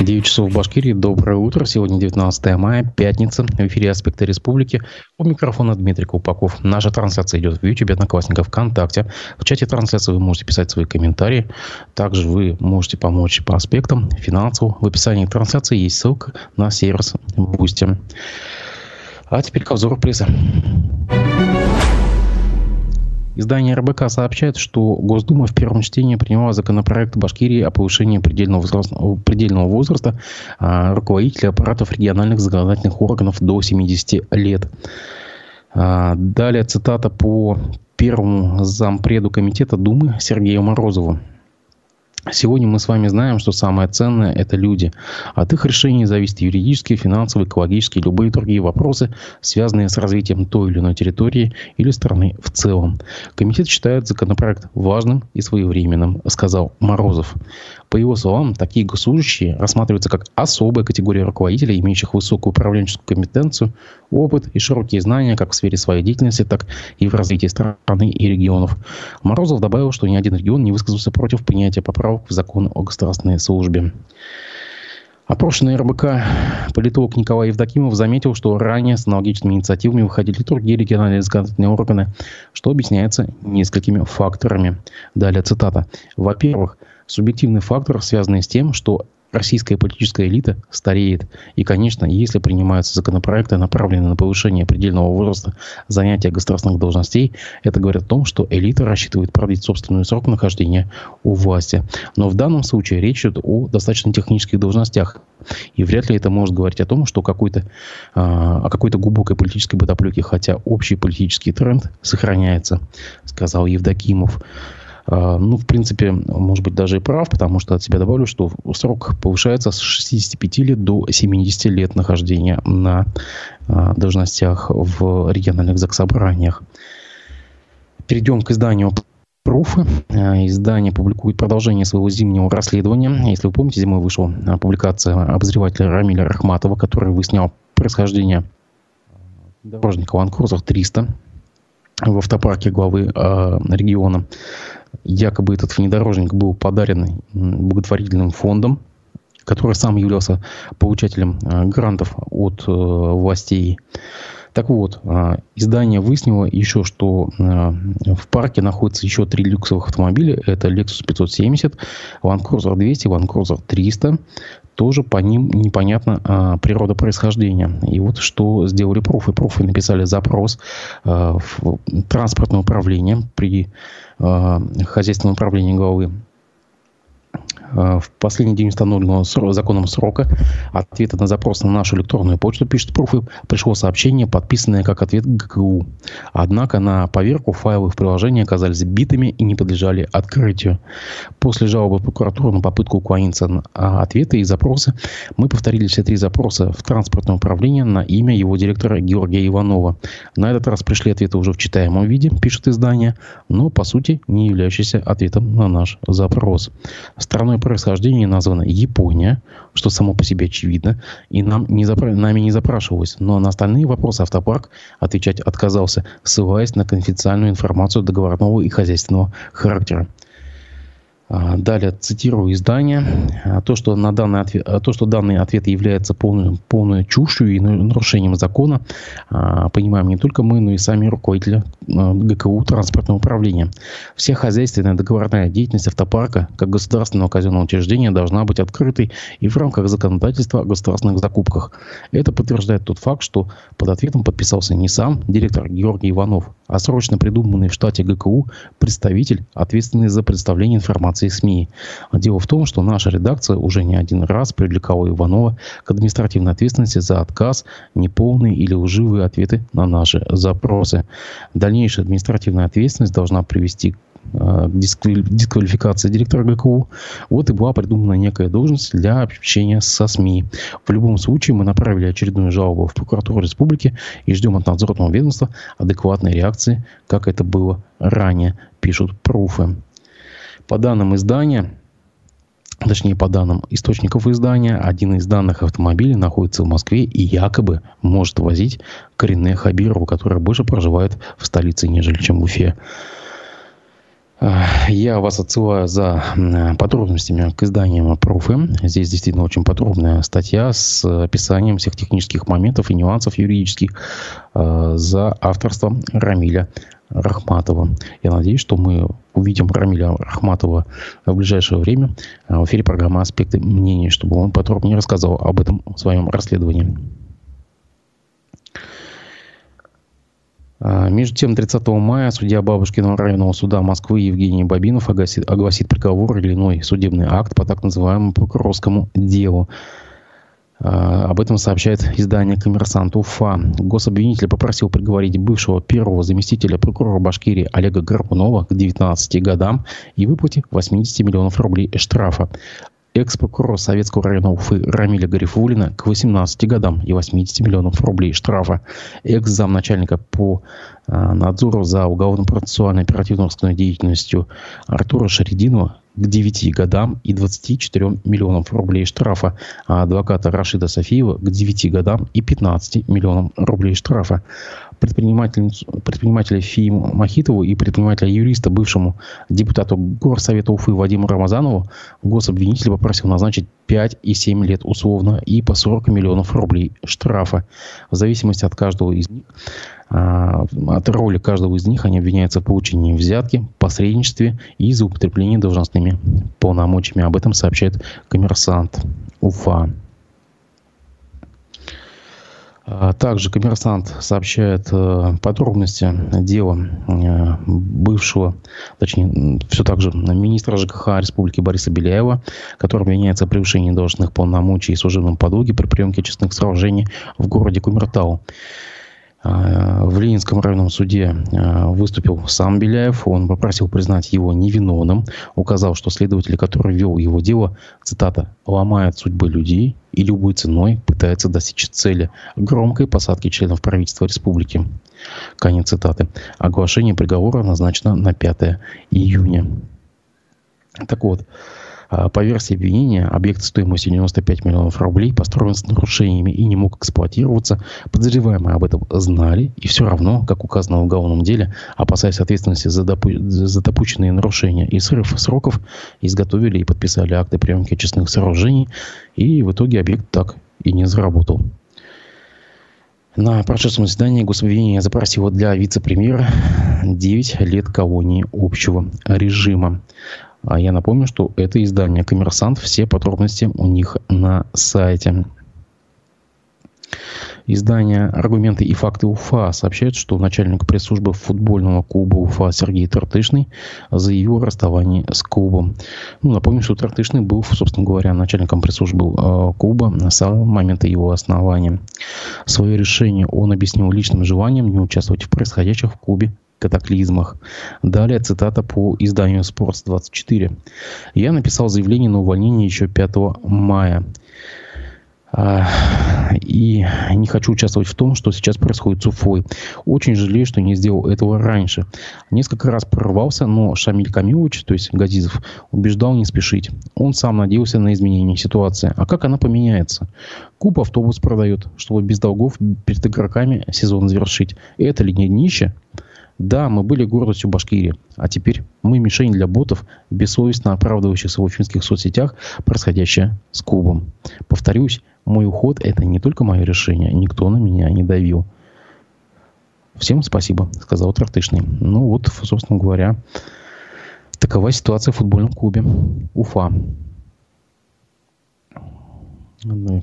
9 часов в Башкирии. Доброе утро. Сегодня 19 мая, пятница. В эфире «Аспекты республики». У микрофона Дмитрий Купаков. Наша трансляция идет в YouTube, Одноклассников, ВКонтакте. В чате трансляции вы можете писать свои комментарии. Также вы можете помочь по аспектам финансовым. В описании трансляции есть ссылка на сервис Boosty. А теперь к обзору прессы. Издание РБК сообщает, что Госдума в первом чтении приняла законопроект Башкирии о повышении предельного возраста, предельного возраста а, руководителя аппаратов региональных законодательных органов до 70 лет. А, далее цитата по первому зампреду комитета Думы Сергею Морозову. Сегодня мы с вами знаем, что самое ценное – это люди. От их решений зависят юридические, финансовые, экологические, любые другие вопросы, связанные с развитием той или иной территории или страны в целом. Комитет считает законопроект важным и своевременным, сказал Морозов. По его словам, такие госслужащие рассматриваются как особая категория руководителей, имеющих высокую управленческую компетенцию, опыт и широкие знания как в сфере своей деятельности, так и в развитии страны и регионов. Морозов добавил, что ни один регион не высказался против принятия поправок в закон о государственной службе. Опрошенный РБК политолог Николай Евдокимов заметил, что ранее с аналогичными инициативами выходили другие региональные законодательные органы, что объясняется несколькими факторами. Далее цитата. Во-первых, субъективный фактор, связанный с тем, что российская политическая элита стареет. И, конечно, если принимаются законопроекты, направленные на повышение предельного возраста занятия государственных должностей, это говорит о том, что элита рассчитывает продлить собственный срок нахождения у власти. Но в данном случае речь идет о достаточно технических должностях. И вряд ли это может говорить о том, что какой-то, а, о какой-то глубокой политической бытоплеке, хотя общий политический тренд сохраняется, сказал Евдокимов. А, ну, в принципе, может быть, даже и прав, потому что от себя добавлю, что срок повышается с 65 лет до 70 лет нахождения на а, должностях в региональных заксобраниях. Перейдем к изданию Пруфы. А, издание публикует продолжение своего зимнего расследования. Если вы помните, зимой вышла публикация обозревателя Рамиля Рахматова, который выяснял происхождение дорожника Land Cruiser 300 в автопарке главы э, региона. Якобы этот внедорожник был подарен благотворительным фондом, который сам являлся получателем э, грантов от э, властей. Так вот, э, издание выяснило еще, что в парке находится еще три люксовых автомобиля. Это Lexus 570, Land Cruiser 200, Land Cruiser 300 тоже по ним непонятна а, природа происхождения. И вот что сделали профы. Профы написали запрос а, в транспортное управление при а, хозяйственном управлении главы в последний день установленного законом срока ответа на запрос на нашу электронную почту, пишет Пруфы, пришло сообщение, подписанное как ответ ГКУ. Однако на поверку файлы в приложении оказались битыми и не подлежали открытию. После жалобы в прокуратуру на попытку уклониться на ответы и запросы, мы повторили все три запроса в транспортное управление на имя его директора Георгия Иванова. На этот раз пришли ответы уже в читаемом виде, пишет издание, но по сути не являющиеся ответом на наш запрос. Страной происхождения названа Япония, что само по себе очевидно, и нам не запра... нами не запрашивалось. Но на остальные вопросы автопарк отвечать отказался, ссылаясь на конфиденциальную информацию договорного и хозяйственного характера. А, далее цитирую издание. А, то, что, на данный ответ, а, то, что данный ответ является полной, полной чушью и нарушением закона, понимаем не только мы, но и сами руководители ГКУ транспортного управления. Вся хозяйственная договорная деятельность автопарка, как государственного казенного учреждения, должна быть открытой и в рамках законодательства о государственных закупках. Это подтверждает тот факт, что под ответом подписался не сам директор Георгий Иванов, а срочно придуманный в штате ГКУ представитель, ответственный за представление информации СМИ. Дело в том, что наша редакция уже не один раз привлекала Иванова к административной ответственности за отказ, неполные или лживые ответы на наши запросы. Дальнейшая административная ответственность должна привести э, к дисквалификации директора ГКУ, вот и была придумана некая должность для общения со СМИ. В любом случае мы направили очередную жалобу в прокуратуру республики и ждем от надзорного ведомства адекватной реакции, как это было ранее, пишут пруфы. По данным издания, точнее по данным источников издания, один из данных автомобилей находится в Москве и якобы может возить коренные Хабирову, которая больше проживает в столице, нежели чем в Уфе. Я вас отсылаю за подробностями к изданиям Профы. Здесь действительно очень подробная статья с описанием всех технических моментов и нюансов юридических за авторством Рамиля Рахматова. Я надеюсь, что мы увидим Рамиля Рахматова в ближайшее время в эфире программы «Аспекты мнений», чтобы он подробнее рассказал об этом своем расследовании. А, между тем, 30 мая судья Бабушкиного районного суда Москвы Евгений Бабинов огласит, огласит приговор или иной судебный акт по так называемому прокурорскому делу. А, об этом сообщает издание «Коммерсант Уфа». Гособвинитель попросил приговорить бывшего первого заместителя прокурора Башкирии Олега Горбунова к 19 годам и выплате 80 миллионов рублей штрафа экс-прокурор Советского района Уфы Рамиля Гарифулина к 18 годам и 80 миллионов рублей штрафа. Экс-замначальника по а, надзору за уголовно-процессуальной оперативно-розыскной деятельностью Артура Шаридинова к 9 годам и 24 миллионов рублей штрафа, а адвоката Рашида Софиева к 9 годам и 15 миллионов рублей штрафа предпринимателя Фиму Махитову и предпринимателя-юриста, бывшему депутату Горсовета Уфы Вадиму Рамазанову, гособвинитель попросил назначить 5 и 7 лет условно и по 40 миллионов рублей штрафа. В зависимости от каждого из них, а, от роли каждого из них они обвиняются в получении взятки, посредничестве и злоупотреблении должностными полномочиями. Об этом сообщает коммерсант Уфа. А, также коммерсант сообщает э, подробности дела э, бывшего, точнее, все так же министра ЖКХ Республики Бориса Беляева, который обвиняется в превышении должностных полномочий и служебном подлоге при приемке честных сооружений в городе Кумертау. В Ленинском районном суде а, выступил сам Беляев. Он попросил признать его невиновным. Указал, что следователь, который вел его дело, цитата, «ломает судьбы людей и любой ценой пытается достичь цели громкой посадки членов правительства республики». Конец цитаты. Оглашение приговора назначено на 5 июня. Так вот, по версии обвинения, объект стоимостью 95 миллионов рублей построен с нарушениями и не мог эксплуатироваться. Подозреваемые об этом знали и все равно, как указано в уголовном деле, опасаясь ответственности за, допу- за допущенные нарушения и срыв сроков, изготовили и подписали акты приемки очистных сооружений, и в итоге объект так и не заработал. На прошедшем заседании гособвинение запросило для вице-премьера 9 лет колонии общего режима. А я напомню, что это издание «Коммерсант». Все подробности у них на сайте. Издание «Аргументы и факты УФА» сообщает, что начальник пресс-службы футбольного клуба УФА Сергей Тартышный заявил о расставании с клубом. Ну, напомню, что Тартышный был, собственно говоря, начальником пресс-службы э, клуба с самого момента его основания. Свое решение он объяснил личным желанием не участвовать в происходящих в клубе катаклизмах. Далее цитата по изданию «Спортс-24». Я написал заявление на увольнение еще 5 мая. А, и не хочу участвовать в том, что сейчас происходит с Уфой. Очень жалею, что не сделал этого раньше. Несколько раз прорвался, но Шамиль Камилович, то есть Газизов, убеждал не спешить. Он сам надеялся на изменение ситуации. А как она поменяется? Куб автобус продает, чтобы без долгов перед игроками сезон завершить. Это ли не днище? Да, мы были гордостью Башкирии, а теперь мы мишень для ботов, бессовестно оправдывающихся в уфимских соцсетях происходящее с клубом. Повторюсь, мой уход – это не только мое решение, никто на меня не давил. Всем спасибо, сказал Трактышный. Ну вот, собственно говоря, такова ситуация в футбольном клубе Уфа.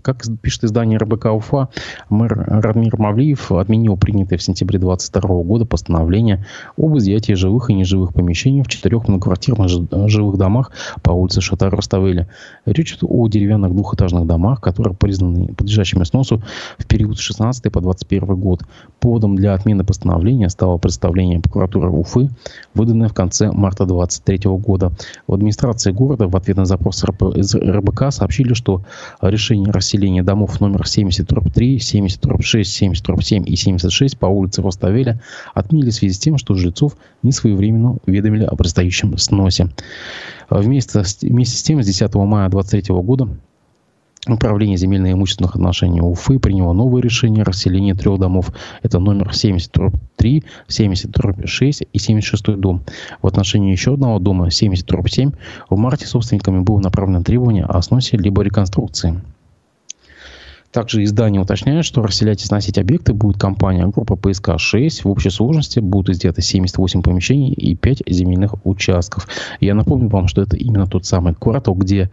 Как пишет издание РБК УФА, мэр Радмир Мавлиев отменил принятое в сентябре 2022 года постановление об изъятии живых и неживых помещений в четырех многоквартирных жилых домах по улице Шатар Руставели. Речь идет о деревянных двухэтажных домах, которые признаны подлежащими сносу в период с 16 по 21 год. Поводом для отмены постановления стало представление прокуратуры Уфы, выданное в конце марта 2023 года. В администрации города в ответ на запрос РБК сообщили, что решение решение расселения домов номер 70 3, 70 6, 70 7 и 76 по улице Роставеля отменили в связи с тем, что жильцов не своевременно уведомили о предстоящем сносе. Вместе, вместе с тем, с 10 мая 2023 года Управление земельно-имущественных отношений Уфы приняло новое решение о расселении трех домов. Это номер 70 3, 70 6 и 76 дом. В отношении еще одного дома, 70 7, в марте собственниками было направлено требование о сносе либо реконструкции. Также издание уточняет, что расселять и сносить объекты будет компания группа ПСК-6. В общей сложности будут изъяты 78 помещений и 5 земельных участков. Я напомню вам, что это именно тот самый квартал, где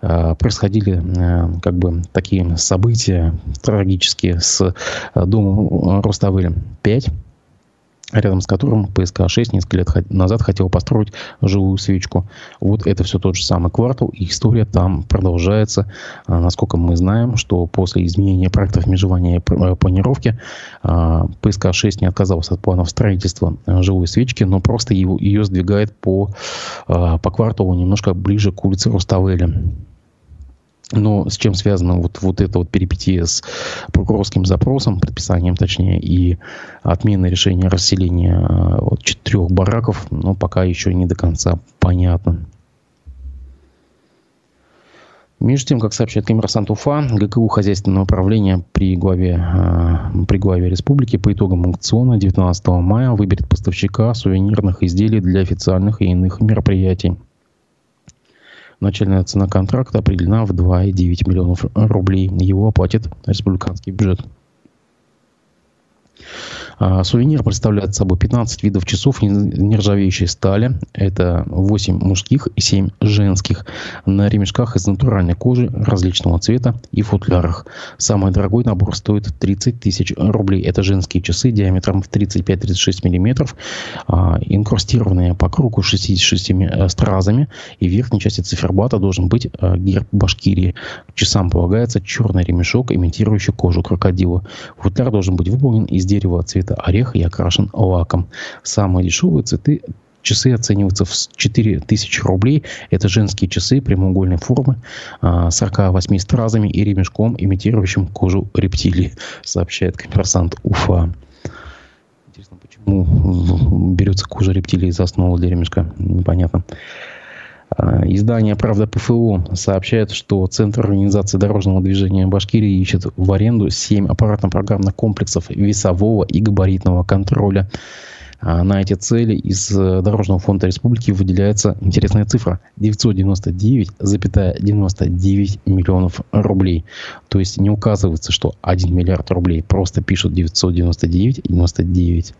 Э, происходили э, как бы такие события трагические с э, домом Руставели 5 рядом с которым ПСК-6 несколько лет назад хотел построить живую свечку. Вот это все тот же самый квартал, и история там продолжается. Насколько мы знаем, что после изменения проектов межевания и планировки ПСК-6 не отказался от планов строительства живой свечки, но просто его, ее сдвигает по, по кварталу немножко ближе к улице Руставели. Но с чем связано вот, вот это вот перипетия с прокурорским запросом, предписанием точнее, и отменой решения расселения э, вот, четырех бараков, ну, пока еще не до конца понятно. Между тем, как сообщает коммерсант УФА, ГКУ хозяйственного управления при главе, э, при главе республики по итогам аукциона 19 мая выберет поставщика сувенирных изделий для официальных и иных мероприятий. Начальная цена контракта определена в 2,9 миллионов рублей. Его оплатит республиканский бюджет. А, сувенир представляет собой 15 видов часов нержавеющей стали. Это 8 мужских и 7 женских. На ремешках из натуральной кожи различного цвета и футлярах. Самый дорогой набор стоит 30 тысяч рублей. Это женские часы диаметром в 35-36 миллиметров, а, инкрустированные по кругу 66 э, стразами. И в верхней части циферблата должен быть э, герб Башкирии. К часам полагается черный ремешок, имитирующий кожу крокодила. Футляр должен быть выполнен из дерева цвета ореха и окрашен лаком. Самые дешевые цветы Часы оцениваются в 4000 рублей. Это женские часы прямоугольной формы, 48 а, стразами и ремешком, имитирующим кожу рептилии, сообщает коммерсант Уфа. Интересно, почему берется кожа рептилии за основу для ремешка? Непонятно. А, издание «Правда ПФО» сообщает, что Центр организации дорожного движения Башкирии ищет в аренду 7 аппаратно-программных комплексов весового и габаритного контроля. А, на эти цели из э, Дорожного фонда республики выделяется интересная цифра 999,99 миллионов рублей. То есть не указывается, что 1 миллиард рублей, просто пишут 999,99. А,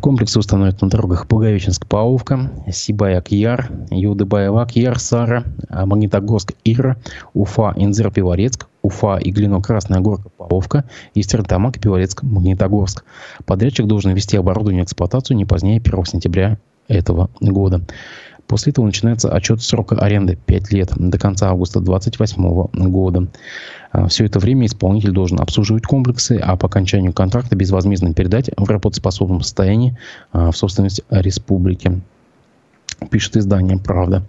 комплексы установят на дорогах Благовещенск-Павловка, Сибаяк-Яр, Юдыбаева-Яр, Сара, а, Магнитогорск-Ира, Уфа, Инзер-Пиварецк, Уфа и Глино-Красная Горка, Павловка и Стерлитамак, Пиварецк, Магнитогорск. Подрядчик должен ввести оборудование в эксплуатацию не позднее 1 сентября этого года. После этого начинается отчет срока аренды 5 лет до конца августа 2028 года. А, Все это время исполнитель должен обслуживать комплексы, а по окончанию контракта безвозмездно передать в работоспособном состоянии а, в собственность республики. Пишет издание «Правда».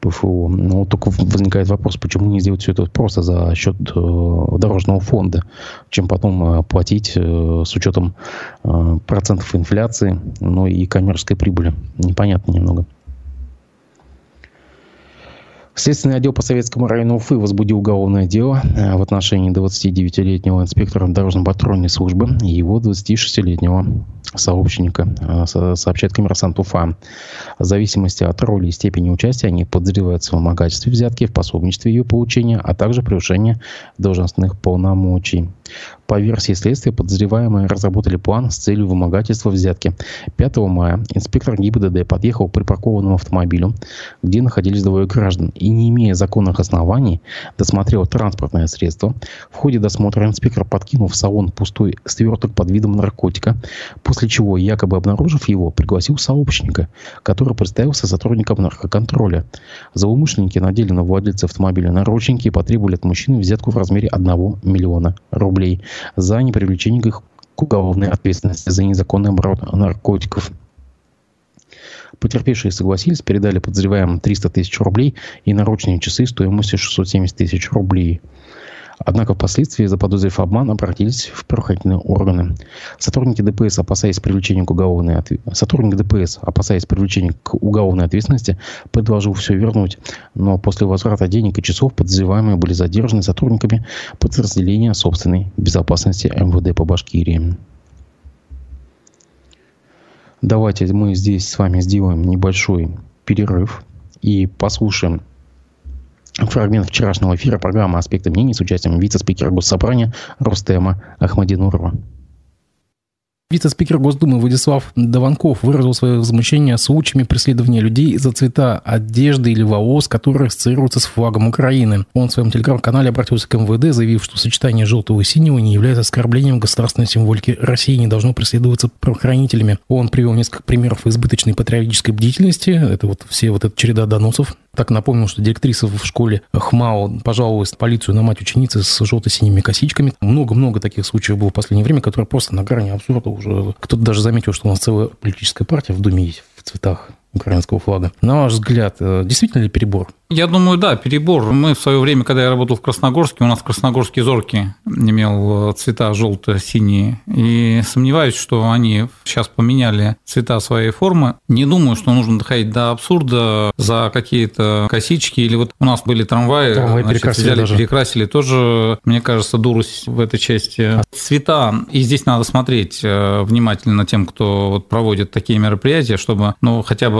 ПФО. Но только возникает вопрос, почему не сделать все это просто за счет э, дорожного фонда, чем потом э, платить э, с учетом процентов инфляции, ну и коммерческой прибыли. Непонятно немного. Следственный отдел по Советскому району Уфы возбудил уголовное дело э, в отношении 29-летнего инспектора дорожно-патрульной службы и его 26-летнего сообщника, э, сообщает коммерсант Уфа. В зависимости от роли и степени участия они подозреваются в вымогательстве взятки, в пособничестве ее получения, а также превышении должностных полномочий. По версии следствия, подозреваемые разработали план с целью вымогательства взятки. 5 мая инспектор ГИБДД подъехал к припаркованному автомобилю, где находились двое граждан, и не имея законных оснований, досмотрел транспортное средство. В ходе досмотра инспектор подкинул в салон пустой сверток под видом наркотика, после чего, якобы обнаружив его, пригласил сообщника, который представился сотрудником наркоконтроля. Злоумышленники надели на владельца автомобиля наручники и потребовали от мужчины взятку в размере 1 миллиона рублей за непривлечение их к уголовной ответственности за незаконный оборот наркотиков. Потерпевшие согласились, передали подозреваемым 300 тысяч рублей и наручные часы стоимостью 670 тысяч рублей. Однако впоследствии, заподозрив обман, обратились в правоохранительные органы. Сотрудники ДПС, опасаясь привлечения к уголовной ответственности, сотрудник ДПС, опасаясь привлечения к уголовной ответственности, предложил все вернуть. Но после возврата денег и часов подозреваемые были задержаны сотрудниками подразделения собственной безопасности МВД по Башкирии. Давайте мы здесь с вами сделаем небольшой перерыв и послушаем фрагмент вчерашнего эфира программы «Аспекты мнений» с участием вице-спикера Госсобрания Рустема Ахмадинурова. Вице-спикер Госдумы Владислав Даванков выразил свое возмущение случаями преследования людей за цвета одежды или волос, которые ассоциируются с флагом Украины. Он в своем телеграм-канале обратился к МВД, заявив, что сочетание желтого и синего не является оскорблением государственной символики России и не должно преследоваться правоохранителями. Он привел несколько примеров избыточной патриотической бдительности. Это вот все вот эта череда доносов так напомнил, что директриса в школе ХМАО пожаловалась в полицию на мать ученицы с желто-синими косичками. Много-много таких случаев было в последнее время, которые просто на грани абсурда уже. Кто-то даже заметил, что у нас целая политическая партия в Думе есть в цветах украинского флага. На ваш взгляд, э, действительно ли перебор? Я думаю, да, перебор. Мы в свое время, когда я работал в Красногорске, у нас в Красногорске зорки имел э, цвета желто-синие. И сомневаюсь, что они сейчас поменяли цвета своей формы. Не думаю, что нужно доходить до абсурда за какие-то косички. Или вот у нас были трамваи, трамваи значит, перекрасили взяли, даже. перекрасили. Тоже, мне кажется, дурость в этой части. Цвета. И здесь надо смотреть э, внимательно тем, кто вот проводит такие мероприятия, чтобы ну, хотя бы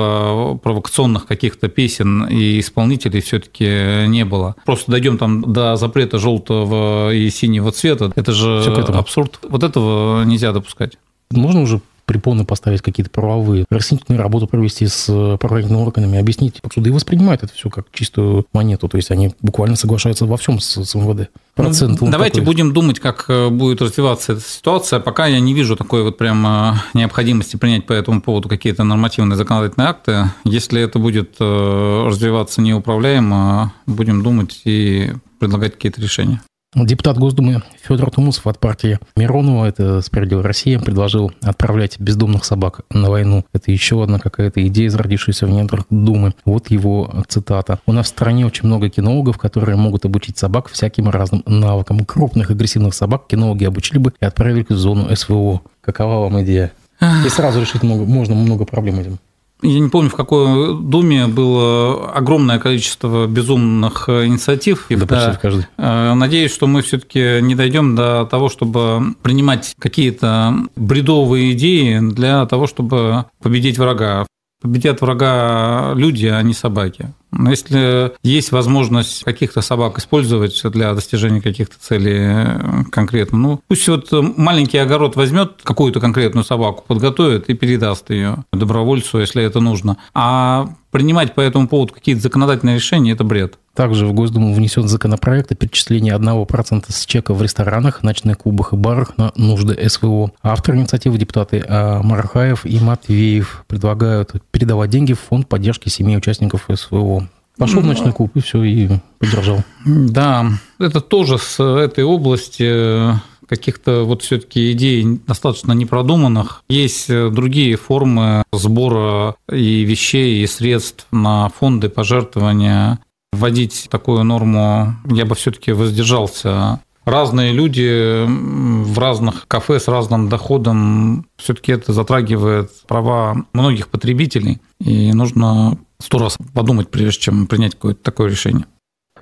провокационных каких-то песен и исполнителей исполнителей все-таки не было. Просто дойдем там до запрета желтого и синего цвета. Это же абсурд. Вот этого нельзя допускать. Можно уже препоны поставить какие-то правовые, разъяснительную работу провести с правоохранительными органами, объяснить. Суды воспринимают это все как чистую монету, то есть они буквально соглашаются во всем с, с МВД. Процент ну, давайте такой. будем думать, как э, будет развиваться эта ситуация. Пока я не вижу такой вот прям э, необходимости принять по этому поводу какие-то нормативные законодательные акты. Если это будет э, развиваться неуправляемо, будем думать и предлагать какие-то решения. Депутат Госдумы Федор Тумусов от партии Миронова, это «Справедливая Россия», предложил отправлять бездомных собак на войну. Это еще одна какая-то идея, зародившаяся в недрах Думы. Вот его цитата. «У нас в стране очень много кинологов, которые могут обучить собак всяким разным навыкам. Крупных агрессивных собак кинологи обучили бы и отправили в зону СВО». Какова вам идея? И сразу решить много, можно много проблем этим. Я не помню, в какой Думе было огромное количество безумных инициатив. Да, почти в каждой. Э, надеюсь, что мы все-таки не дойдем до того, чтобы принимать какие-то бредовые идеи для того, чтобы победить врага. Победят врага люди, а не собаки. Но если есть возможность каких-то собак использовать для достижения каких-то целей э, конкретно, ну пусть вот маленький огород возьмет какую-то конкретную собаку, подготовит и передаст ее добровольцу, если это нужно. А принимать по этому поводу какие-то законодательные решения – это бред. Также в Госдуму внесен законопроект о перечислении 1% с чека в ресторанах, ночных клубах и барах на нужды СВО. Авторы инициативы депутаты а, Марахаев и Матвеев предлагают передавать деньги в фонд поддержки семей участников СВО. Пошел в ночной клуб и все, и поддержал. Да, это тоже с этой области каких-то вот все-таки идей достаточно непродуманных. Есть другие формы сбора и вещей, и средств на фонды пожертвования вводить такую норму я бы все-таки воздержался. Разные люди в разных кафе с разным доходом, все-таки это затрагивает права многих потребителей, и нужно сто раз подумать, прежде чем принять какое-то такое решение.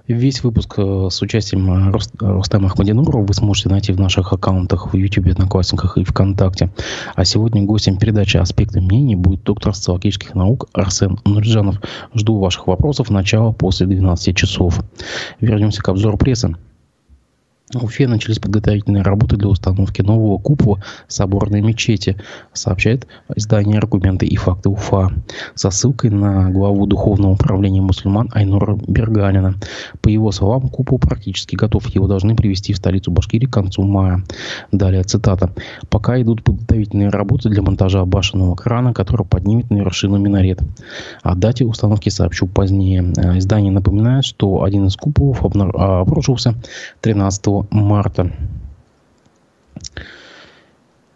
Весь выпуск э, с участием э, Рустама Ахмадинурова вы сможете найти в наших аккаунтах в YouTube, Одноклассниках и ВКонтакте. А сегодня гостем передачи «Аспекты мнений» будет доктор социологических наук Арсен Нурджанов. Жду ваших вопросов. Начало после 12 часов. Вернемся к обзору прессы. В Уфе начались подготовительные работы для установки нового купола соборной мечети, сообщает издание «Аргументы и факты Уфа» со ссылкой на главу Духовного управления мусульман Айнура Берганина. По его словам, купол практически готов. Его должны привести в столицу Башкирии к концу мая. Далее цитата. «Пока идут подготовительные работы для монтажа башенного крана, который поднимет на вершину минарет. О дате установки сообщу позднее». Издание напоминает, что один из куполов обнаружился 13 марта.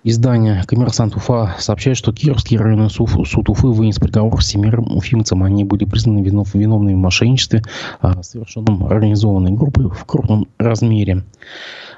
Издание «Коммерсант Уфа» сообщает, что Кировский районный суд, суд Уфы вынес приговор семерым уфимцам. Они были признаны винов, виновными в мошенничестве, а, совершенном организованной группой в крупном размере.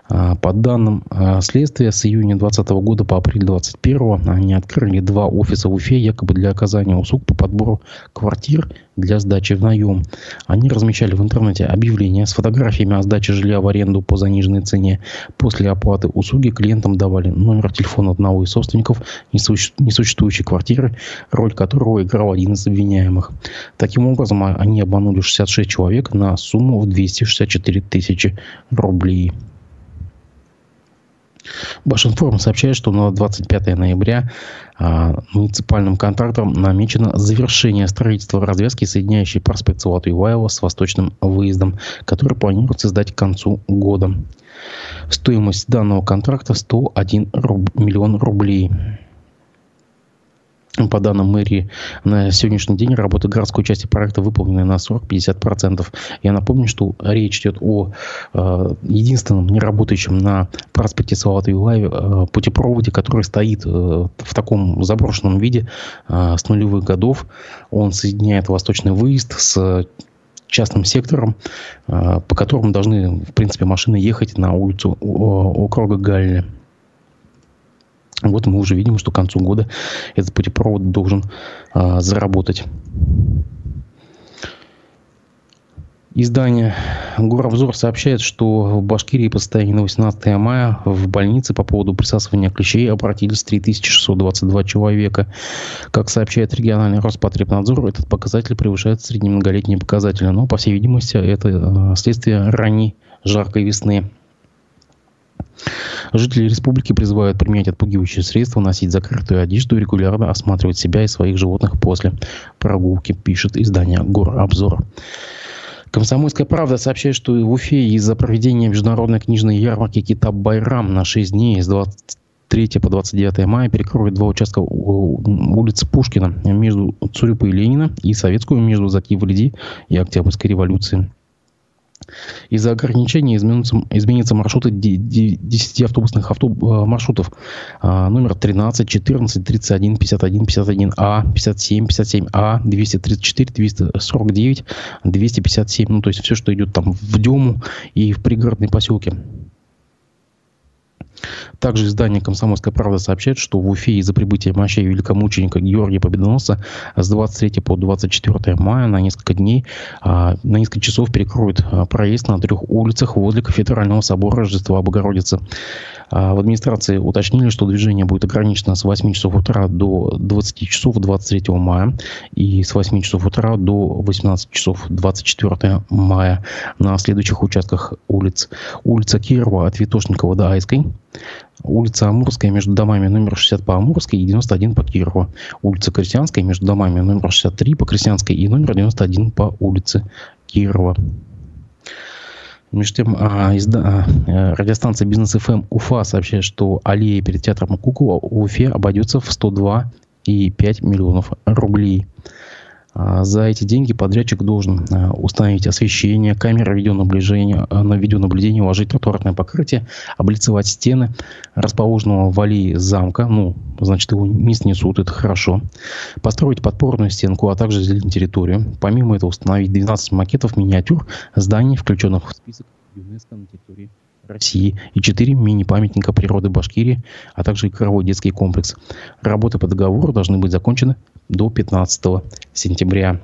А, по данным а, следствия, с июня 2020 года по апрель 2021 они открыли два офиса в Уфе, якобы для оказания услуг по подбору квартир для сдачи в наем. Они размещали в интернете объявления с фотографиями о сдаче жилья в аренду по заниженной цене. После оплаты услуги клиентам давали номер телефона одного из собственников несуществующей квартиры, роль которого играл один из обвиняемых. Таким образом, они обманули 66 человек на сумму в 264 тысячи рублей. Башинформ сообщает, что на 25 ноября а, муниципальным контрактом намечено завершение строительства развязки, соединяющей проспект Салату с восточным выездом, который планируется сдать к концу года. Стоимость данного контракта 101 руб, миллион рублей. По данным мэрии, на сегодняшний день работа городской части проекта выполнена на 40-50%. Я напомню, что речь идет о э, единственном неработающем на проспекте Салата Юлаева э, путепроводе, который стоит э, в таком заброшенном виде э, с нулевых годов. Он соединяет восточный выезд с частным сектором, э, по которому должны, в принципе, машины ехать на улицу округа Галли. Вот мы уже видим, что к концу года этот путепровод должен а, заработать. Издание «Горовзор» сообщает, что в Башкирии по состоянию на 18 мая в больнице по поводу присасывания клещей обратились 3622 человека. Как сообщает региональный Роспотребнадзор, этот показатель превышает среднемноголетние показатели. Но, по всей видимости, это а, следствие ранней жаркой весны. Жители республики призывают применять отпугивающие средства, носить закрытую одежду и регулярно осматривать себя и своих животных после прогулки, пишет издание «Горобзор». Комсомольская правда сообщает, что в Уфе из-за проведения международной книжной ярмарки Китаб Байрам на 6 дней с 23 по 29 мая перекроют два участка улицы Пушкина между Цурюпа и Ленина и Советскую между Заки Валиди и Октябрьской революцией. Из-за ограничений изменятся, изменятся маршруты 10 автобусных автобус, э, маршрутов. А, номер 13, 14, 31, 51, 51А, 57, 57А, 234, 249, 257. Ну, то есть все, что идет там в Дему и в пригородные поселки. Также издание «Комсомольская правда» сообщает, что в Уфе из-за прибытия мощей великомученика Георгия Победоносца с 23 по 24 мая на несколько дней, а, на несколько часов перекроют а, проезд на трех улицах возле кафедрального собора Рождества Богородицы. А, в администрации уточнили, что движение будет ограничено с 8 часов утра до 20 часов 23 мая и с 8 часов утра до 18 часов 24 мая на следующих участках улиц. Улица Кирова от Витошникова до Айской, Улица Амурская между домами номер 60 по Амурской и 91 по Кирову. Улица Крестьянская между домами номер 63 по Крестьянской и номер 91 по улице Кирова. Между тем, а, изда, а, радиостанция Бизнес ФМ Уфа сообщает, что аллея перед театром Кукла в Уфе обойдется в 102,5 миллионов рублей. А, за эти деньги подрядчик должен а, установить освещение, камеры видеонаблюдения, а, на видеонаблюдение уложить тротуарное покрытие, облицевать стены расположенного в аллее замка, ну, значит, его не снесут, это хорошо, построить подпорную стенку, а также зеленить территорию. Помимо этого установить 12 макетов миниатюр зданий, включенных в список ЮНЕСКО на территории России и 4 мини-памятника природы Башкирии, а также игровой детский комплекс. Работы по договору должны быть закончены до 15 сентября.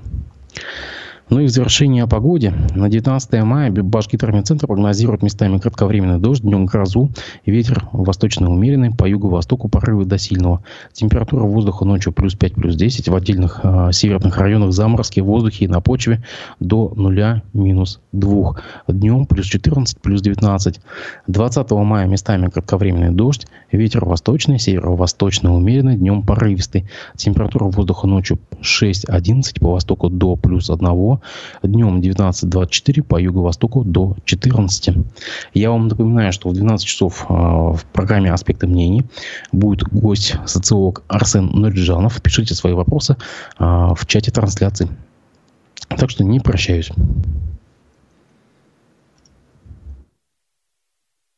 Ну и в завершение о погоде. На 19 мая Башгидромедцентр прогнозирует местами кратковременный дождь, днем грозу, ветер восточный умеренный, по юго-востоку порывы до сильного. Температура воздуха ночью плюс 5, плюс 10, в отдельных э, северных районах заморозки в воздухе и на почве до 0, минус 2. Днем плюс 14, плюс 19. 20 мая местами кратковременный дождь, ветер восточный, северо-восточный умеренный, днем порывистый. Температура воздуха ночью 6-11, по востоку до плюс 1, днем 19-24, по юго-востоку до 14. Я вам напоминаю, что в 12 часов а, в программе «Аспекты мнений» будет гость, социолог Арсен Нуриджанов. Пишите свои вопросы а, в чате трансляции. Так что не прощаюсь.